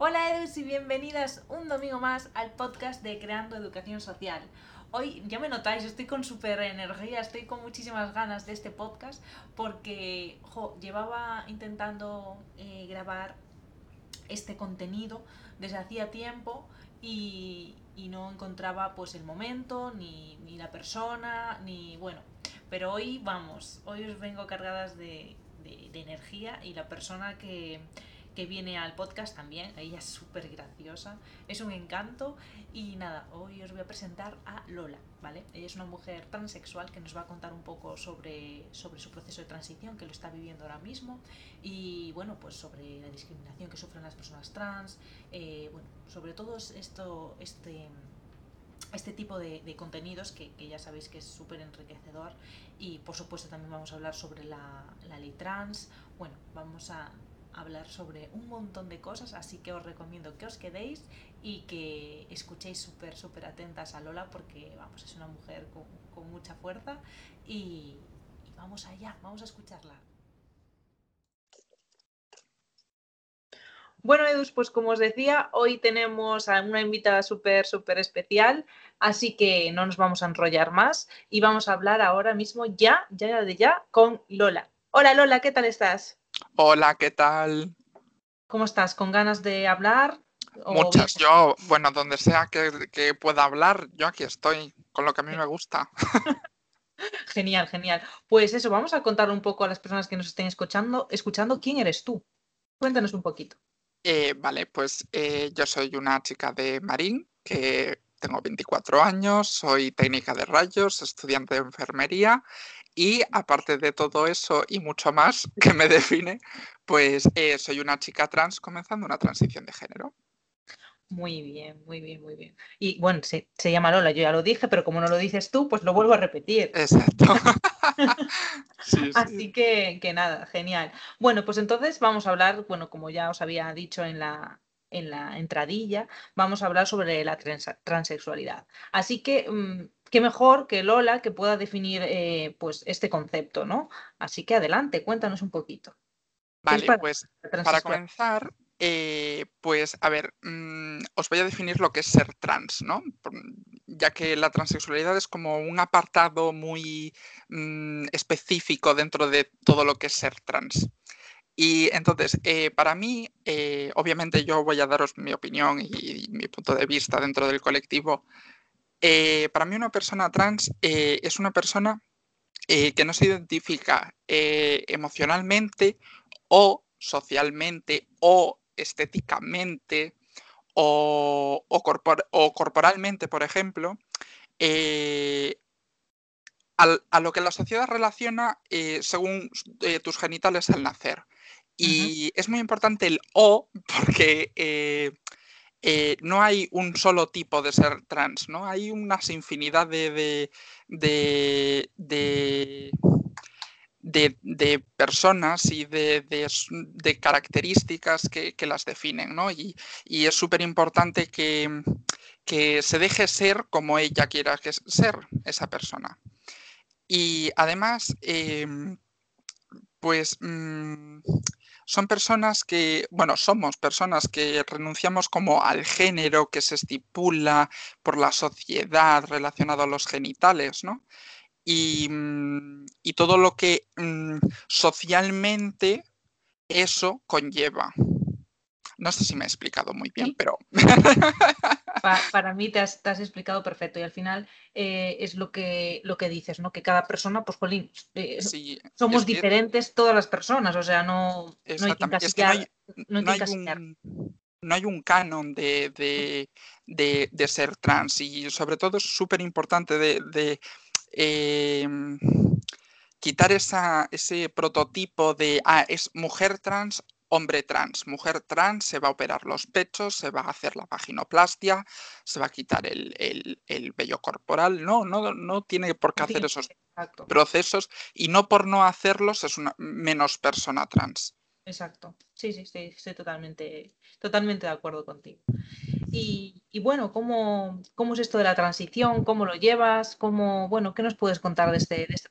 Hola Edus y bienvenidas un domingo más al podcast de Creando Educación Social. Hoy ya me notáis, estoy con súper energía, estoy con muchísimas ganas de este podcast porque llevaba intentando eh, grabar este contenido desde hacía tiempo y, no encontraba pues el momento, ni, ni, la persona, ni bueno. Pero hoy vamos, hoy os vengo cargadas de, de energía y la persona que, que viene al podcast también. Ella es súper graciosa, es un encanto. Y nada, hoy os voy a presentar a Lola, ¿vale? Ella es una mujer transexual que nos va a contar un poco sobre, sobre su proceso de transición, que lo está viviendo ahora mismo. Y bueno, pues sobre la discriminación que sufren las personas trans. Eh, bueno, sobre todo esto, este este tipo de, contenidos que, ya sabéis que es súper enriquecedor y por supuesto también vamos a hablar sobre la, la ley trans bueno vamos a, hablar sobre un montón de cosas, así que os recomiendo que os quedéis y que escuchéis súper, súper atentas a Lola porque, vamos, es una mujer con, mucha fuerza y, vamos allá, vamos a escucharla. Bueno, Edus, pues como os decía, hoy tenemos a una invitada súper, súper especial, así que no nos vamos a enrollar más y vamos a hablar ahora mismo ya, ya de ya, con Lola. Hola Lola, ¿qué tal estás? Hola, ¿qué tal? ¿Cómo estás? ¿Con ganas de hablar? Muchas. Yo, bueno, donde sea que, pueda hablar, yo aquí estoy, con lo que a mí me gusta. genial, genial. Pues eso, vamos a contar un poco a las personas que nos estén escuchando, escuchando quién eres tú. Cuéntanos un poquito. Eh, vale, pues eh, yo soy una chica de Marín, que tengo 24 años, soy técnica de rayos, estudiante de enfermería y aparte de todo eso y mucho más que me define, pues eh, soy una chica trans comenzando una transición de género. Muy bien, muy bien, muy bien. Y bueno, se, se, llama Lola, yo ya lo dije, pero como no lo dices tú, pues lo vuelvo a repetir. Exacto. Así que, que, nada, genial. Bueno, pues entonces vamos a hablar, bueno, como ya os había dicho en la, en la entradilla, vamos a hablar sobre la transexualidad. Así que mm, qué mejor que Lola que pueda definir eh, pues este concepto, ¿no? Así que adelante, cuéntanos un poquito. Vale, pues para comenzar, eh, pues a ver, mm, os voy a definir lo que es ser trans, ¿no? Ya que la transexualidad es como un apartado muy mm, específico dentro de todo lo que es ser trans. Y entonces, eh, para mí, obviamente yo voy a daros mi opinión y, mi punto de vista dentro del colectivo eh, para mí una persona trans eh, es una persona eh, que no se identifica emocionalmente o socialmente o estéticamente o, corporalmente, por ejemplo, a lo que la sociedad relaciona según tus genitales al nacer. Y es muy importante el O porque eh, no hay un solo tipo de ser trans, ¿no? Hay unas infinidad de, de, de, personas y de, características que, las definen, ¿no? Y, es súper importante que, se deje ser como ella quiera que ser esa persona. Y además, em, pues mm, son personas que, bueno, somos personas que renunciamos como al género que se estipula por la sociedad relacionado a los genitales, ¿no? Y, mm, todo lo que mm, socialmente eso conlleva. No sé si me he explicado muy bien, pero... para mí te has, explicado perfecto y al final eh, es lo que, lo que dices, ¿no? Que cada persona, pues, Jolín, eh, somos diferentes todas las personas, o sea, no, no hay que no hay, un, canon de, ser trans y sobre todo es súper importante de, em, quitar esa, ese prototipo de, ah, es mujer trans hombre trans, mujer trans, se va a operar los pechos, se va a hacer la vaginoplastia, se va a quitar el, el, vello corporal. No, no, no tiene por qué hacer esos procesos y no por no hacerlos es una menos persona trans. Exacto. Sí, sí, sí, estoy totalmente, totalmente de acuerdo contigo. Y, bueno, ¿cómo, ¿cómo, es esto de la transición? ¿Cómo lo llevas? ¿Cómo, bueno, ¿qué nos puedes contar de este, de este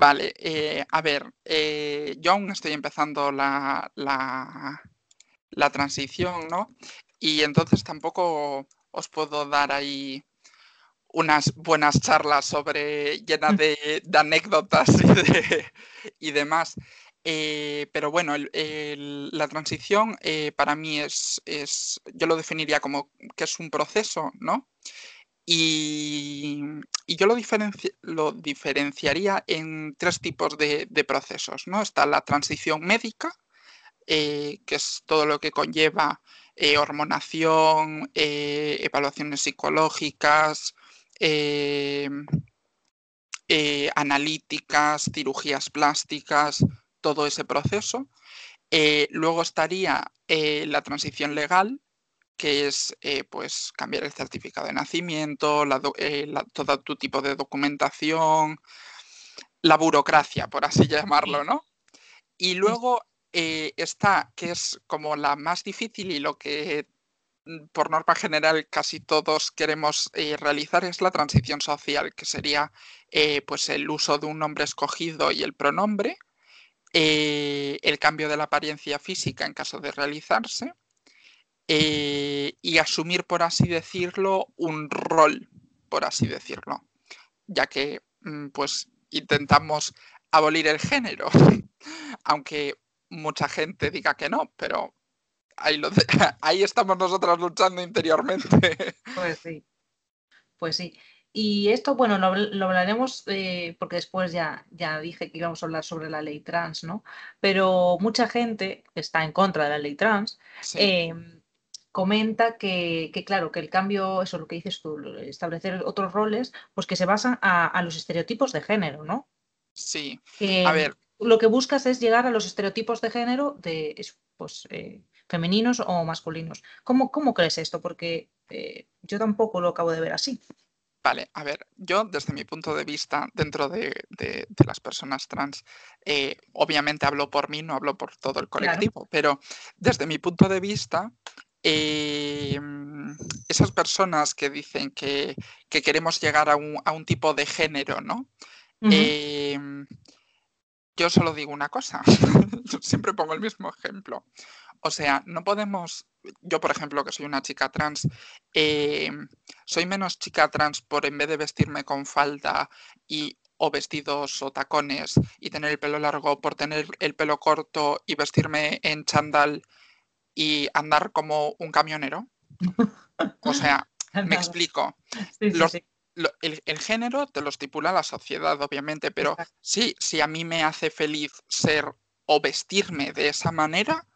Vale, eh, a ver, eh, yo aún estoy empezando la, la transición, ¿no? Y entonces tampoco os puedo dar ahí unas buenas charlas sobre llenas mm. de, anécdotas y, demás. Eh, pero bueno, la transición eh, para mí es, es, yo lo definiría como que es un proceso, ¿no? Y, yo lo, lo, diferenciaría en tres tipos de, procesos, ¿no? Está la transición médica, eh, que es todo lo que conlleva hormonación, evaluaciones psicológicas, eh, analíticas, cirugías plásticas, todo ese proceso. Eh, luego estaría eh, la transición legal, que es pues cambiar el certificado de nacimiento, todo tu tipo de documentación, la burocracia, por así llamarlo, ¿no? Y luego está, que es como la más difícil y lo que Mm, por norma general casi todos queremos eh, realizar es la transición social, que sería eh, pues el uso de un nombre escogido y el pronombre, eh, el cambio de la apariencia física en caso de realizarse y asumir, por así decirlo, un rol, por así decirlo, ya que mm, pues intentamos abolir el género, aunque mucha gente diga que no, pero ahí, estamos nosotras luchando interiormente. Pues sí, pues sí. Y esto, bueno, lo, hablaremos eh, porque después ya, ya dije que íbamos a hablar sobre la ley trans, ¿no? Pero mucha gente está en contra de la ley trans. Em, comenta que, claro, que el cambio, eso es lo que dices tú, establecer otros roles, pues que se basan a, los estereotipos de género, ¿no? Sí. a ver. Lo que buscas es llegar a los estereotipos de género de, pues, eh, femeninos o masculinos. ¿Cómo, cómo crees esto? Porque eh, yo tampoco lo acabo de ver así. Vale, a ver, yo desde mi punto de vista, dentro de, las personas trans, eh, obviamente hablo por mí, no hablo por todo el colectivo, pero desde mi punto de vista, em, esas personas que dicen que, queremos llegar a un, tipo de género, ¿no? Em, yo solo digo una cosa, siempre pongo el mismo ejemplo. O sea, no podemos, yo por ejemplo, que soy una chica trans, em, soy menos chica trans por en vez de vestirme con falda y o vestidos o tacones y tener el pelo largo por tener el pelo corto y vestirme en chandal y andar como un camionero. O sea, me explico. el, género te lo estipula la sociedad, obviamente, pero sí, si a mí me hace feliz ser o vestirme de esa manera,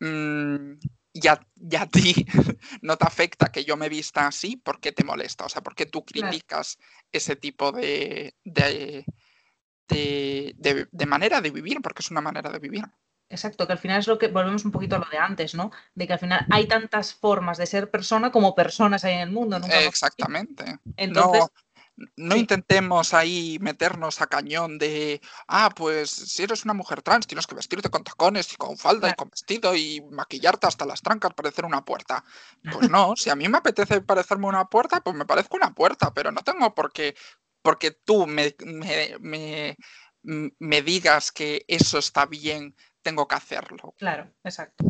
Mm, ya, ya a ti no te afecta que yo me vista así, ¿por qué te molesta? O sea, ¿por qué tú criticas ese tipo de, de, de, manera de vivir? Porque es una manera de vivir. Exacto, que al final es lo que volvemos un poquito a lo de antes, ¿no? De que al final hay tantas formas de ser persona como personas hay en el mundo. Exactamente. Entonces, no intentemos ahí meternos a cañón de, ah, pues si eres una mujer trans tienes que vestirte con tacones y con falda y con vestido y maquillarte hasta las trancas, parecer una puerta. Pues no, si a mí me apetece parecerme una puerta, pues me parezco una puerta, pero no tengo por qué, porque tú me, me, me digas que eso está bien, tengo que hacerlo. Claro, exacto.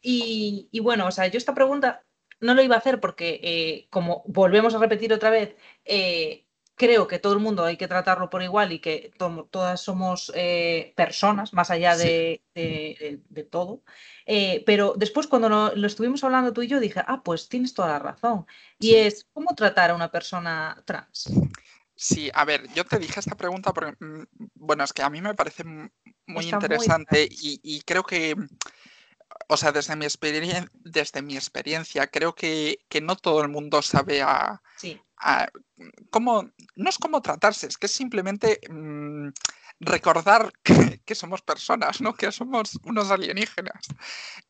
Y, y, bueno, o sea, yo esta pregunta no lo iba a hacer porque, eh, como volvemos a repetir otra vez, eh, creo que todo el mundo hay que tratarlo por igual y que todas somos eh, personas, más allá de, todo. pero después, cuando lo, estuvimos hablando tú y yo, dije, ah, pues tienes toda la razón. Y es, ¿cómo tratar a una persona trans? Sí, a ver, yo te dije esta pregunta porque, mm, bueno, es que a mí me parece muy interesante y, creo que o sea, desde mi, desde mi experiencia, creo que, no todo el mundo sabe a, cómo, no es cómo tratarse, es que es simplemente mm, recordar que, somos personas, ¿no? Que somos unos alienígenas.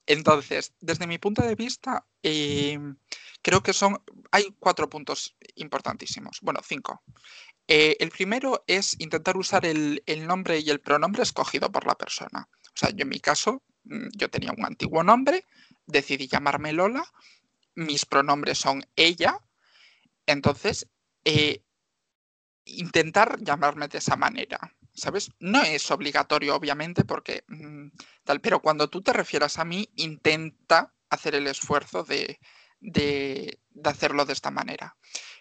Entonces, desde mi punto de vista, em, creo que son, hay cuatro puntos importantísimos, bueno, cinco. Eh, el primero es intentar usar el, el nombre y el pronombre escogido por la persona. O sea, yo en mi caso Mm, yo tenía un antiguo nombre, decidí llamarme Lola, mis pronombres son ella, entonces eh, intentar llamarme de esa manera. ¿sabes? No es obligatorio, obviamente, porque mm, tal, pero cuando tú te refieras a mí, intenta hacer el esfuerzo de, de, hacerlo de esta manera.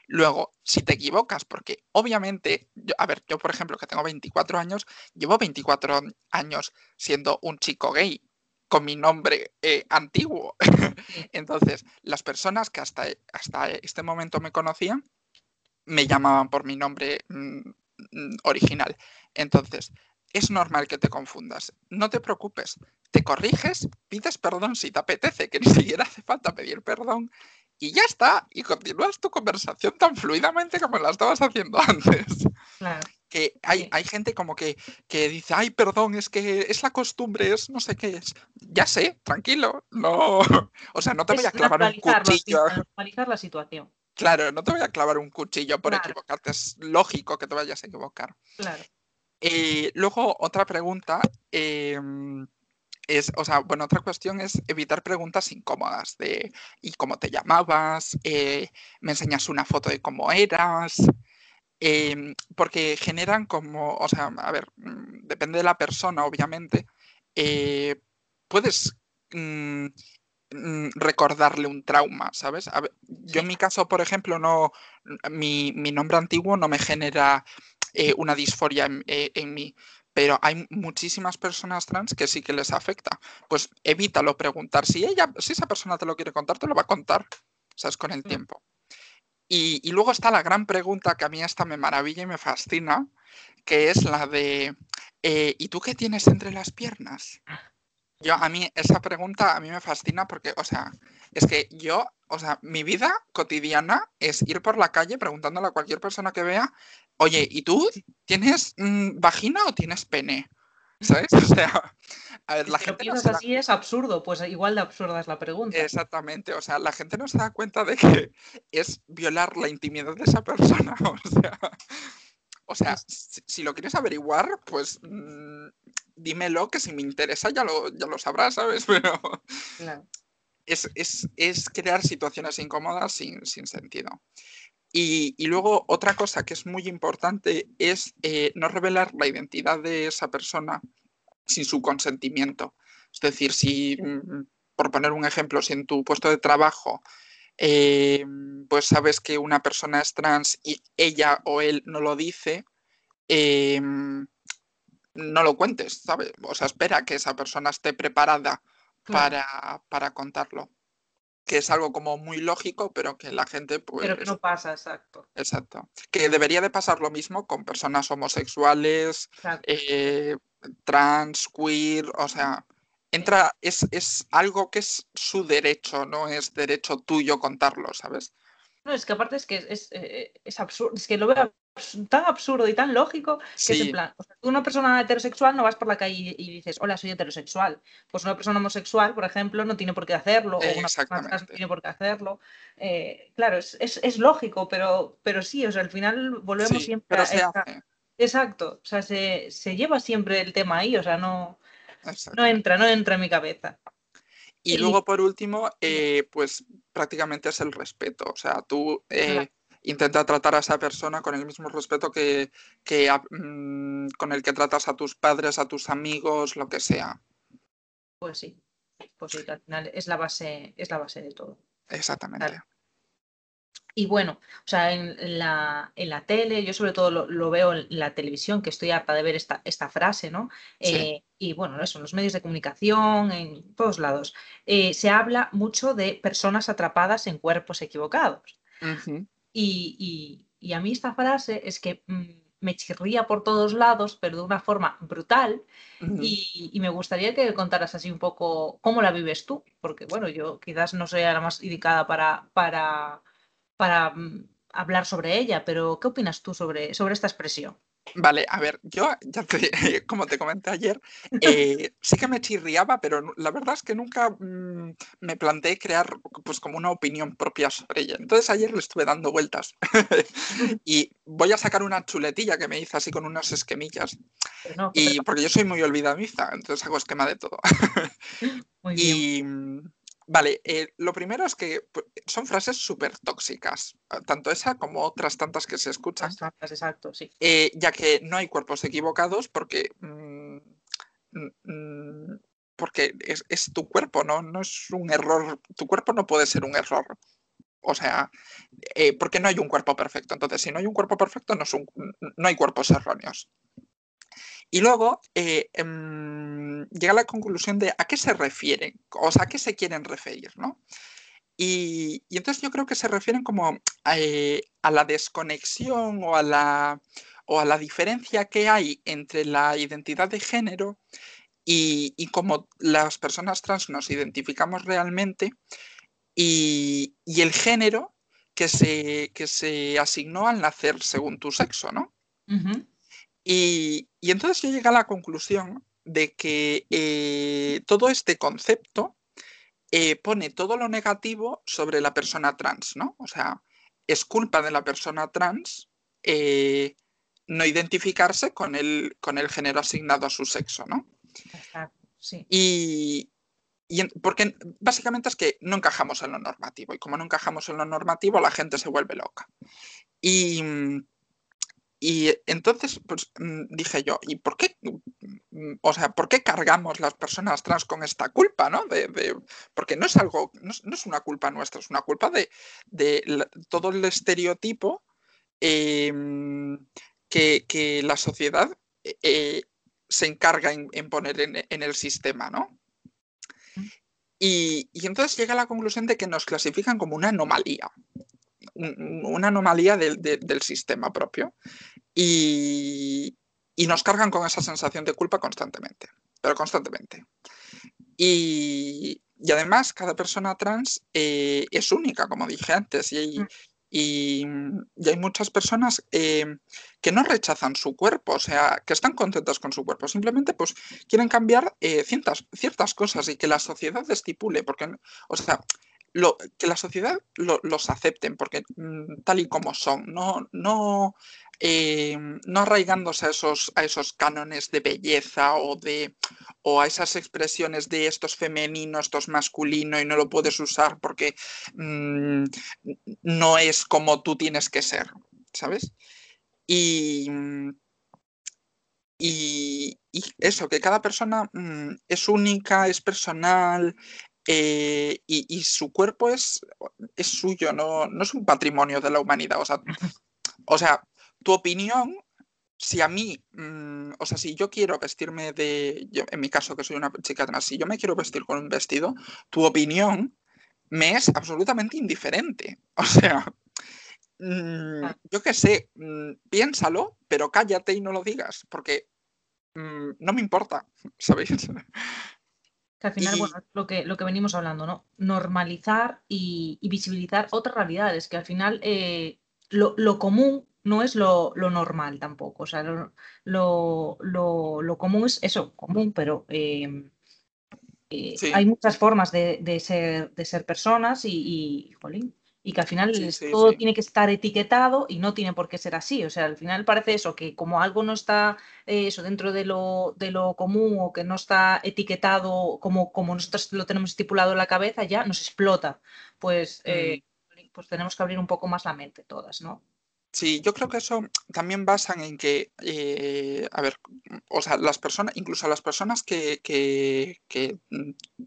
Luego, si te equivocas, porque obviamente, a ver, yo por ejemplo que tengo 24 años, llevo 24 años siendo un chico gay con mi nombre eh, antiguo. Entonces, las personas que hasta, hasta este momento me conocían, me llamaban por mi nombre mm, mm, original. Entonces, es normal que te confundas. No te preocupes, te corriges, pides perdón si te apetece, que ni siquiera hace falta pedir perdón, y ya está, y continúas tu conversación tan fluidamente como la estabas haciendo antes. Que hay, hay gente como que, que, dice, ay, perdón, es que es la costumbre, es no sé qué es. Ya sé, tranquilo, no. O sea, no te voy a clavar un cuchillo. Normalizar la situación. Claro, no te voy a clavar un cuchillo por equivocarte, es lógico que te vayas a equivocar. Claro. Eh, luego, otra pregunta em, es, o sea, bueno, otra cuestión es evitar preguntas incómodas de ¿y cómo te llamabas? Eh, ¿Me enseñas una foto de cómo eras? Em, porque generan como, o sea, a ver, mm, depende de la persona, obviamente, eh, puedes mm, mm, recordarle un trauma, ¿sabes? yo en mi caso, por ejemplo, no, mi, mi nombre antiguo no me genera eh, una disforia eh, en, mí. Pero hay muchísimas personas trans que sí que les afecta. Pues evítalo preguntar. Si ella, si esa persona te lo quiere contar, te lo va a contar. ¿Sabes? Con el mm. tiempo. Y, luego está la gran pregunta que a mí esta me maravilla y me fascina, que es la de eh, ¿y tú qué tienes entre las piernas? Yo, a mí, esa pregunta a mí me fascina porque, o sea, es que yo, o sea, mi vida cotidiana es ir por la calle preguntándole a cualquier persona que vea, oye, ¿y tú tienes mm, vagina o tienes pene? ¿Sabes? O sea, a ver, la gente. no así es absurdo, pues igual de absurda es la pregunta. Exactamente, o sea, la gente no se da cuenta de que es violar la intimidad de esa persona. O sea, o sea si, lo quieres averiguar, pues mm, dímelo, que si me interesa ya lo, ya lo sabrás, ¿sabes? Pero. Es, crear situaciones incómodas sin, sin sentido. Y, luego otra cosa que es muy importante es eh, no revelar la identidad de esa persona sin su consentimiento. Es decir, si, mm, por poner un ejemplo, si en tu puesto de trabajo eh, pues sabes que una persona es trans y ella o él no lo dice, eh, no lo cuentes, ¿sabes? O sea, espera que esa persona esté preparada para, para contarlo que es algo como muy lógico, pero que la gente pues... Pero que no pasa, exacto. Exacto. Que debería de pasar lo mismo con personas homosexuales, eh, trans, queer, o sea, entra, es, es algo que es su derecho, no es derecho tuyo contarlo, ¿sabes? No, es que aparte es que es, eh, es, absurdo, es que lo veo tan absurdo y tan lógico que es en plan, tú una persona heterosexual no vas por la calle y, dices, hola, soy heterosexual. Pues una persona homosexual, por ejemplo, no tiene por qué hacerlo, o una persona trans no tiene por qué hacerlo. Eh, claro, es, es, lógico, pero, pero sí, o sea, al final volvemos siempre a... Exacto, o sea, se, se, lleva siempre el tema ahí, o sea, no, no entra, no entra en mi cabeza. Y, luego, por último, eh, pues prácticamente es el respeto. O sea, tú eh, intenta tratar a esa persona con el mismo respeto que, mm, con el que tratas a tus padres, a tus amigos, lo que sea. Pues sí, pues sí, al final es la base, es la base de todo. Exactamente. Y bueno, o sea, en la, en la tele, yo sobre todo lo, veo en la televisión, que estoy harta de ver esta, esta frase, ¿no? Eh, y bueno, eso, en los medios de comunicación, en todos lados, eh, se habla mucho de personas atrapadas en cuerpos equivocados. y, a mí esta frase es que mm, me chirría por todos lados, pero de una forma brutal. y, y, me gustaría que contaras así un poco cómo la vives tú, porque bueno, yo quizás no sea la más indicada para, para para mm, hablar sobre ella, pero ¿qué opinas tú sobre, sobre esta expresión? Vale, a ver, yo ya te, como te comenté ayer, eh, sí que me chirriaba, pero la verdad es que nunca mm, me planteé crear pues como una opinión propia sobre ella. Entonces ayer le estuve dando vueltas y voy a sacar una chuletilla que me hice así con unas esquemillas. y porque yo soy muy olvidadiza, entonces hago esquema de todo. y, Vale, eh, lo primero es que pues, son frases súper tóxicas, ah, tanto esa como otras tantas que se escuchan. exacto, sí. Eh, ya que no hay cuerpos equivocados porque, mm, mm, porque es, tu cuerpo, ¿no? no es un error. Tu cuerpo no puede ser un error. O sea, eh, porque no hay un cuerpo perfecto. Entonces, si no hay un cuerpo perfecto, no, no hay cuerpos erróneos. Y luego eh, em, llega a la conclusión de a qué se refieren, o sea, a qué se quieren referir, ¿no? Y, entonces yo creo que se refieren como eh, a la desconexión o a la, o a la diferencia que hay entre la identidad de género y, y cómo las personas trans nos identificamos realmente y, el género que se, que se asignó al nacer según tu sexo, ¿no? Y, entonces yo llegué a la conclusión de que eh, todo este concepto eh, pone todo lo negativo sobre la persona trans, ¿no? O sea, es culpa de la persona trans eh, no identificarse con el, con el género asignado a su sexo, ¿no? sí. Y, y porque básicamente es que no encajamos en lo normativo y como no encajamos en lo normativo la gente se vuelve loca. Y, y entonces, pues mm, dije yo, ¿y por qué? Mm, o sea, ¿por qué cargamos las personas trans con esta culpa, no? De, porque no es algo, no es, una culpa nuestra, es una culpa de, todo el estereotipo em, que, la sociedad eh, eh, se encarga en, poner en, el sistema, ¿no? Y, y entonces llega a la conclusión de que nos clasifican como una anomalía una anomalía del sistema propio y, nos cargan con esa sensación de culpa constantemente, pero constantemente. Y, además, cada persona trans eh, es única, como dije antes, y, mm. y, hay muchas personas eh, que no rechazan su cuerpo, o sea, que están contentas con su cuerpo, simplemente pues quieren cambiar eh, ciertas, ciertas cosas y que la sociedad estipule, porque, o sea, que la sociedad los acepten, porque mm, tal y como son, no, no, eh, no arraigándose a esos, a esos cánones de belleza o, de, o a esas expresiones de esto es femenino, esto es masculino y no lo puedes usar porque mm, no es como tú tienes que ser, ¿sabes? Y, y, eso, que cada persona mm, es única, es personal, eh, y, su cuerpo es, es suyo, no, no, es un patrimonio de la humanidad. O sea, o sea tu opinión, si a mí, mm, o sea, si yo quiero vestirme de, yo, en mi caso que soy una chica trans, si yo me quiero vestir con un vestido, tu opinión me es absolutamente indiferente. O sea, mm, yo qué sé, mm, piénsalo, pero cállate y no lo digas, porque no me importa, ¿sabéis? Que al final, bueno, lo que, lo que venimos hablando, ¿no? Normalizar y, visibilizar otras realidades, que al final eh, lo, común no es lo, normal tampoco. O sea, lo, lo, común es eso, común, pero em, eh, hay muchas formas de, ser, de ser personas y, y jolín, y que al final todo tiene que estar etiquetado y no tiene por qué ser así. O sea, al final parece eso, que como algo no está eh, eso dentro de lo, de lo común o que no está etiquetado como, como nosotros lo tenemos estipulado en la cabeza, ya nos explota. Pues, eh, mm. pues tenemos que abrir un poco más la mente todas, ¿no? Sí, yo creo que eso también basan en que, eh, a ver, o sea, las personas, incluso las personas que, que, que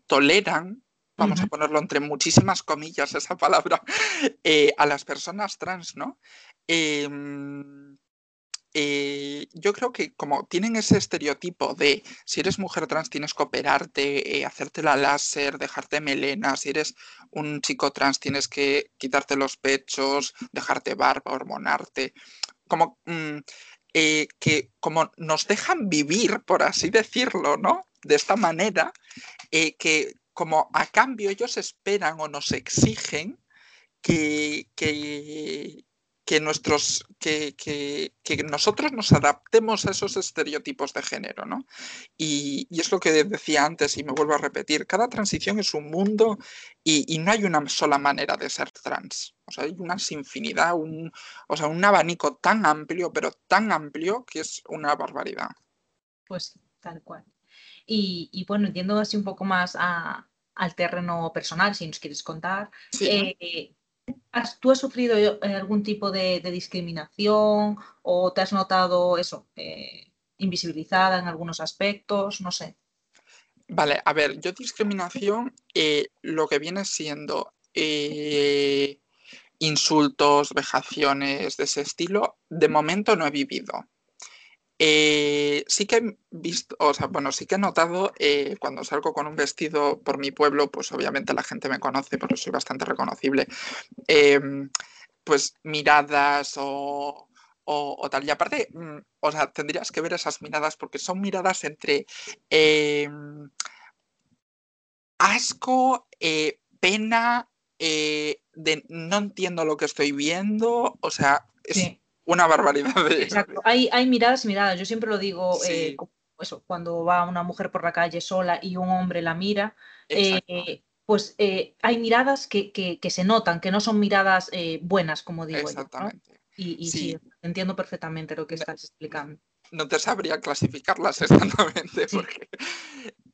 toleran vamos a ponerlo entre muchísimas comillas esa palabra, eh, a las personas trans, ¿no? Em, eh, yo creo que como tienen ese estereotipo de si eres mujer trans tienes que operarte, eh, hacerte la láser, dejarte melena, si eres un chico trans tienes que quitarte los pechos, dejarte barba, hormonarte, como mm, que como nos dejan vivir, por así decirlo, ¿no? De esta manera, que como a cambio ellos esperan o nos exigen que, que, nuestros, que, nosotros nos adaptemos a esos estereotipos de género, ¿no? Y, es lo que decía antes y me vuelvo a repetir, cada transición es un mundo y, no hay una sola manera de ser trans. O sea, hay una infinidad, un, o sea, un abanico tan amplio, pero tan amplio que es una barbaridad. Pues tal cual. Y, y bueno, yendo así un poco más a, al terreno personal, si nos quieres contar. Eh, ¿Tú has sufrido eh, algún tipo de, discriminación o te has notado eso, eh, invisibilizada en algunos aspectos? No sé. Vale, a ver, yo discriminación, lo que viene siendo insultos, vejaciones de ese estilo, de momento no he vivido. Eh, sí que he visto, o sea, bueno, sí que he notado eh, cuando salgo con un vestido por mi pueblo, pues obviamente la gente me conoce porque soy bastante reconocible, em, pues miradas o, tal. Y aparte, mm, o sea, tendrías que ver esas miradas porque son miradas entre em, asco, eh, pena, no entiendo lo que estoy viendo, o sea, es una barbaridad. De... Exacto, hay, hay miradas y miradas, yo siempre lo digo, eh, eso, cuando va una mujer por la calle sola y un hombre la mira, eh, pues eh, hay miradas que, que, se notan, que no son miradas buenas, como digo. Exactamente. Y, sí. entiendo perfectamente lo que estás explicando no te sabría clasificarlas exactamente, porque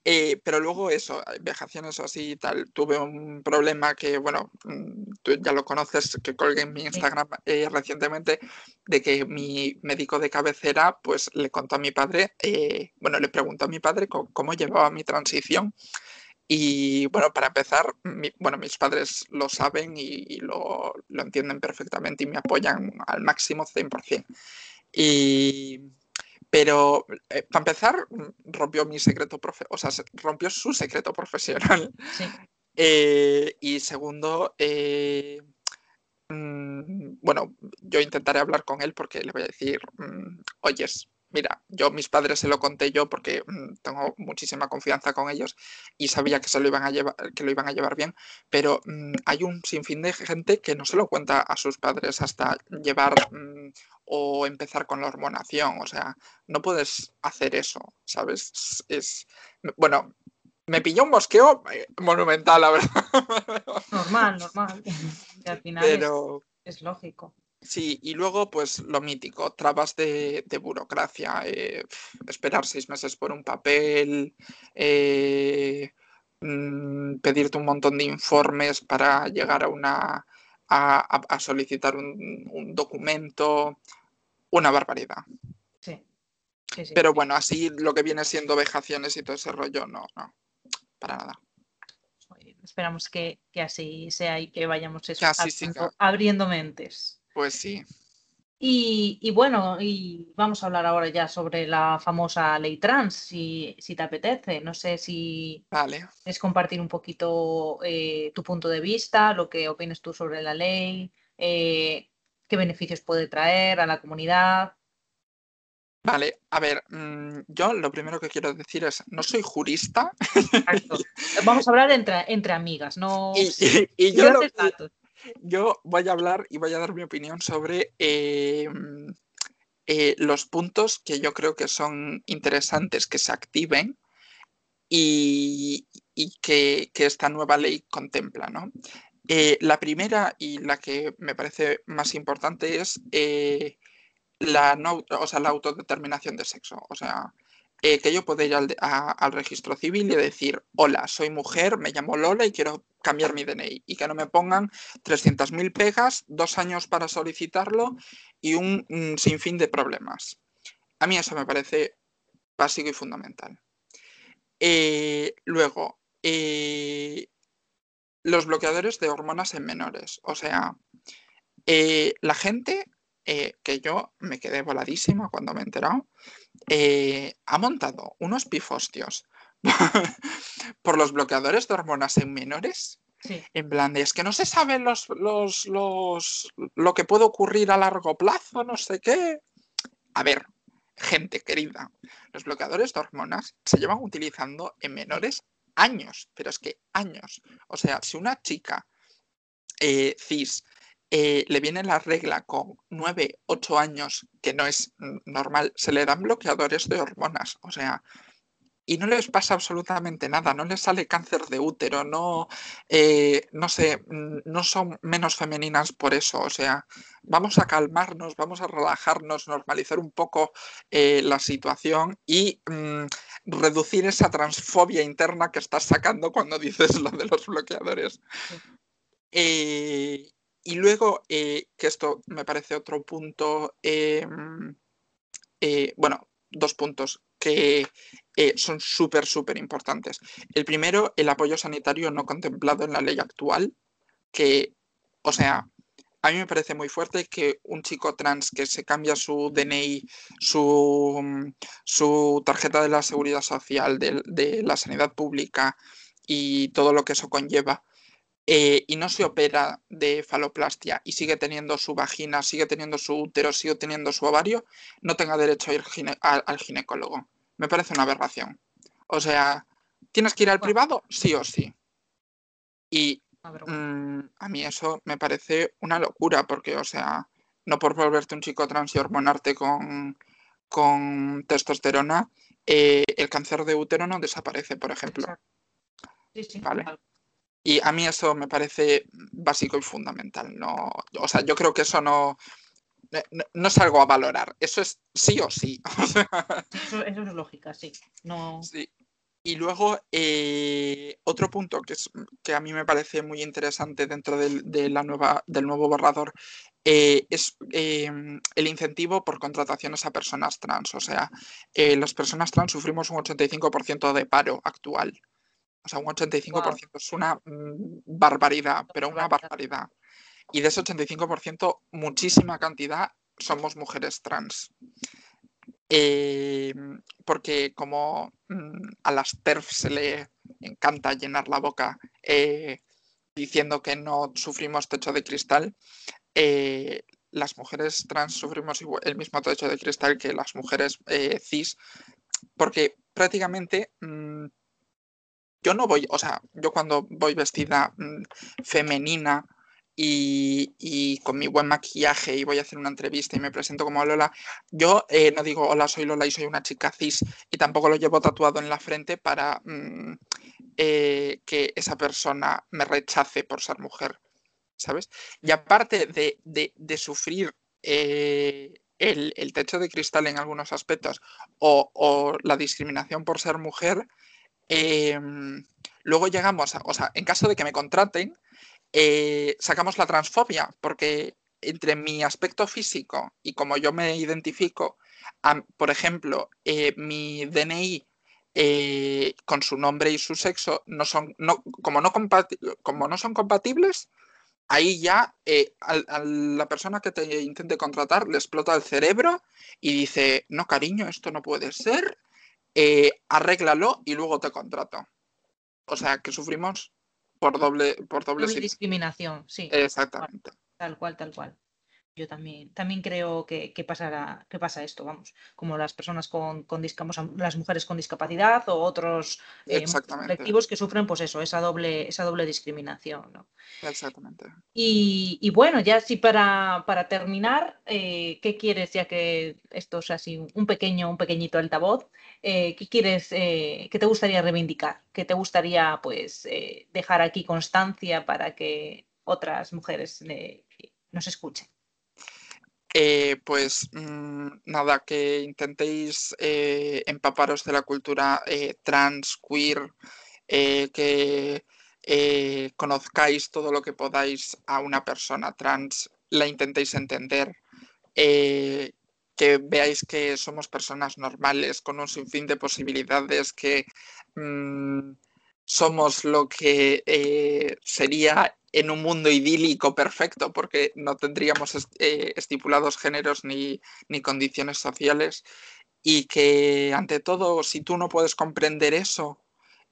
eh, pero luego eso, vejaciones o así y tal, tuve un problema que, bueno, mm, tú ya lo conoces, que colgué en mi Instagram eh, recientemente, de que mi médico de cabecera, pues le contó a mi padre, eh, bueno, le preguntó a mi padre cómo, llevaba mi transición. Y bueno, para empezar, bueno, mis padres lo saben y, lo, lo, entienden perfectamente y me apoyan al máximo 100%. Y pero eh, para empezar, rompió mi secreto, o sea, rompió su secreto profesional. Eh, y segundo, eh, mm, bueno, yo intentaré hablar con él porque le voy a decir, mm, oyes, mira, yo mis padres se lo conté yo porque mm, tengo muchísima confianza con ellos y sabía que se lo iban a llevar, que lo iban a llevar bien, pero hay un sinfín de gente que no se lo cuenta a sus padres hasta llevar o empezar con la hormonación. O sea, no puedes hacer eso, ¿sabes? Es, bueno, me pilló un mosqueo eh, monumental, la verdad. Normal, normal. al final Pero... es, lógico. Sí, y luego, pues lo mítico, trabas de, burocracia, eh, esperar seis meses por un papel, eh, mm, pedirte un montón de informes para llegar a una a, solicitar un, documento, una barbaridad. Sí. Pero bueno, así lo que viene siendo vejaciones y todo ese rollo, no, no, para nada. Esperamos que, así sea y que vayamos abriendo mentes. Pues sí. Y, bueno, y vamos a hablar ahora ya sobre la famosa ley trans, si, te apetece. No sé si vale. es compartir un poquito eh, tu punto de vista, lo que opinas tú sobre la ley, eh, qué beneficios puede traer a la comunidad. Vale, a ver, mm, yo lo primero que quiero decir es, no soy jurista. Vamos a hablar entre, entre amigas, no... Y, yo, yo voy a hablar y voy a dar mi opinión sobre em, eh, los puntos que yo creo que son interesantes que se activen y, que, esta nueva ley contempla. Eh, la primera y la que me parece más importante es eh, la, o sea, la autodeterminación de sexo. O sea, eh, que yo pueda ir al, registro civil y decir, hola, soy mujer, me llamo Lola y quiero cambiar mi DNI. Y que no me pongan 300.000 pegas, dos años para solicitarlo y un, sinfín de problemas. A mí eso me parece básico y fundamental. Eh, luego, eh, los bloqueadores de hormonas en menores. O sea, la gente que yo me quedé voladísima cuando me he enterado, eh, ha montado unos pifostios por los bloqueadores de hormonas en menores. En plan, es que no se sabe los, los, los, lo que puede ocurrir a largo plazo, no sé qué. A ver, gente querida, los bloqueadores de hormonas se llevan utilizando en menores años, pero es que años. O sea, si una chica eh, cis eh, le viene la regla con 9, 8 años, que no es normal, se le dan bloqueadores de hormonas. O sea, y no les pasa absolutamente nada, no les sale cáncer de útero, no, eh, no sé, no son menos femeninas por eso. O sea, vamos a calmarnos, vamos a relajarnos, normalizar un poco eh, la situación y mm, reducir esa transfobia interna que estás sacando cuando dices lo de los bloqueadores. Eh, y luego, que esto me parece otro punto, em, bueno, dos puntos que eh, son súper, súper importantes. El primero, el apoyo sanitario no contemplado en la ley actual, que, o sea, a mí me parece muy fuerte que un chico trans que se cambia su DNI, su, su tarjeta de la seguridad social, de, la sanidad pública y todo lo que eso conlleva, eh, y no se opera de faloplastia y sigue teniendo su vagina, sigue teniendo su útero, sigue teniendo su ovario, no tenga derecho a ir al ginecólogo me parece una aberración. O sea, ¿tienes que ir al privado? Sí o sí. Y mm, a mí eso me parece una locura, porque, o sea, no por volverte un chico trans y hormonarte con, con testosterona, eh, el cáncer de útero no desaparece, por ejemplo. Sí, sí. Vale. Y a mí eso me parece básico y fundamental. No, o sea, yo creo que eso no, eh, no, es algo a valorar, eso es sí o sí. eso, es lógica, sí. No... Y luego, eh, otro punto que, es, que a mí me parece muy interesante dentro de la nueva, del nuevo borrador eh, es em, el incentivo por contrataciones a personas trans. O sea, las personas trans sufrimos un 85% de paro actual. O sea, un 85% es una mm, barbaridad, pero una barbaridad. y de ese 85%, muchísima cantidad somos mujeres trans. Eh, porque como mm, a las TERF se le encanta llenar la boca eh, diciendo que no sufrimos techo de cristal, eh, las mujeres trans sufrimos el mismo techo de cristal que las mujeres cis, porque prácticamente mm, yo no voy, o sea, yo cuando voy vestida mm, femenina y, con mi buen maquillaje y voy a hacer una entrevista y me presento como Lola, yo eh, no digo hola, soy Lola y soy una chica cis y tampoco lo llevo tatuado en la frente para mm, eh, que esa persona me rechace por ser mujer, ¿sabes? Y aparte de, sufrir eh, el, techo de cristal en algunos aspectos o, la discriminación por ser mujer, em, luego llegamos a, o sea, en caso de que me contraten, eh, sacamos la transfobia, porque entre mi aspecto físico y como yo me identifico, por ejemplo, eh, mi DNI eh, con su nombre y su sexo no son, no, como, no como no son compatibles, ahí ya a, la persona que te intente contratar le explota el cerebro y dice, no cariño, esto no puede ser, arréglalo y luego te contrato. O sea, que sufrimos por doble, por doble, discriminación, sí. Exactamente. Tal cual, tal cual. Yo también, también creo que, pasará, que pasa esto, vamos, como las personas con, con las mujeres con discapacidad o otros eh, colectivos que sufren, pues eso, esa doble, esa doble discriminación. ¿no? Exactamente. Y, bueno, ya sí para, para terminar, eh, ¿qué quieres, ya que esto es así un pequeño, un pequeñito altavoz? Eh, ¿qué quieres, eh, qué te gustaría reivindicar? ¿Qué te gustaría pues eh, dejar aquí constancia para que otras mujeres nos escuchen? pues mm, nada, que intentéis empaparos de la cultura trans, queer, que conozcáis todo lo que podáis a una persona trans, la intentéis entender, que veáis que somos personas normales con un sinfín de posibilidades, que mm, somos lo que eh, sería en un mundo idílico perfecto, porque no tendríamos eh, estipulados géneros ni, condiciones sociales, y que ante todo, si tú no puedes comprender eso,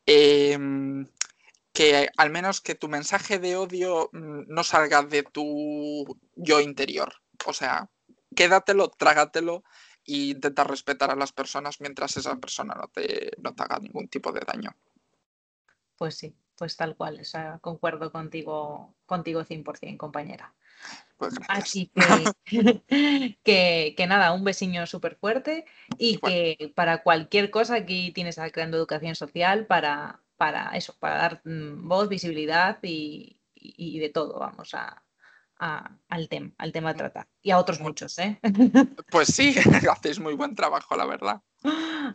em, que al menos que tu mensaje de odio mm, no salga de tu yo interior. O sea, quédatelo, trágatelo e intenta respetar a las personas mientras esa persona no te, no te haga ningún tipo de daño. Pues sí, pues tal cual, concuerdo contigo, contigo 100%, compañera. Pues Así que, que, nada, un besiño súper fuerte y que para cualquier cosa aquí tienes a Creando Educación Social para, para eso, para dar mm, voz, visibilidad y, de todo, vamos, a, al, tema, al tema a tratar. Y a otros muchos, ¿eh? Pues sí, hacéis muy buen trabajo, la verdad.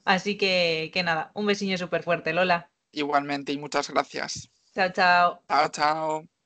Así que, que nada, un besiño súper fuerte, Lola. Igualmente y muchas gracias. Chao, chao. Chao, chao.